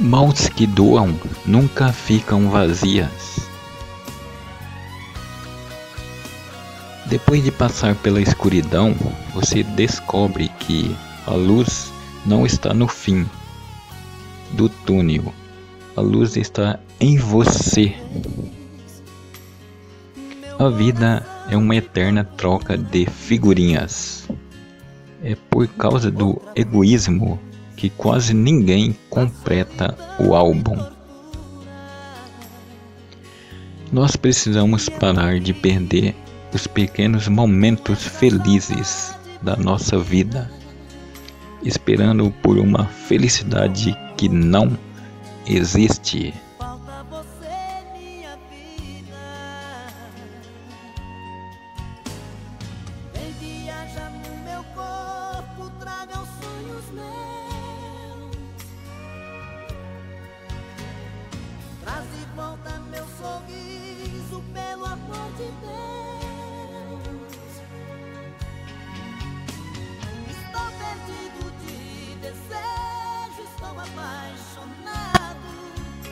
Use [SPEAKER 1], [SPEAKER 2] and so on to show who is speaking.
[SPEAKER 1] Mãos que doam nunca ficam vazias. Depois de passar pela escuridão, você descobre que a luz não está no fim do túnel. A luz está em você. A vida é uma eterna troca de figurinhas. É por causa do egoísmo que quase ninguém completa o álbum. Nós precisamos parar de perder os pequenos momentos felizes da nossa vida, esperando por uma felicidade que não existe. apaixonar.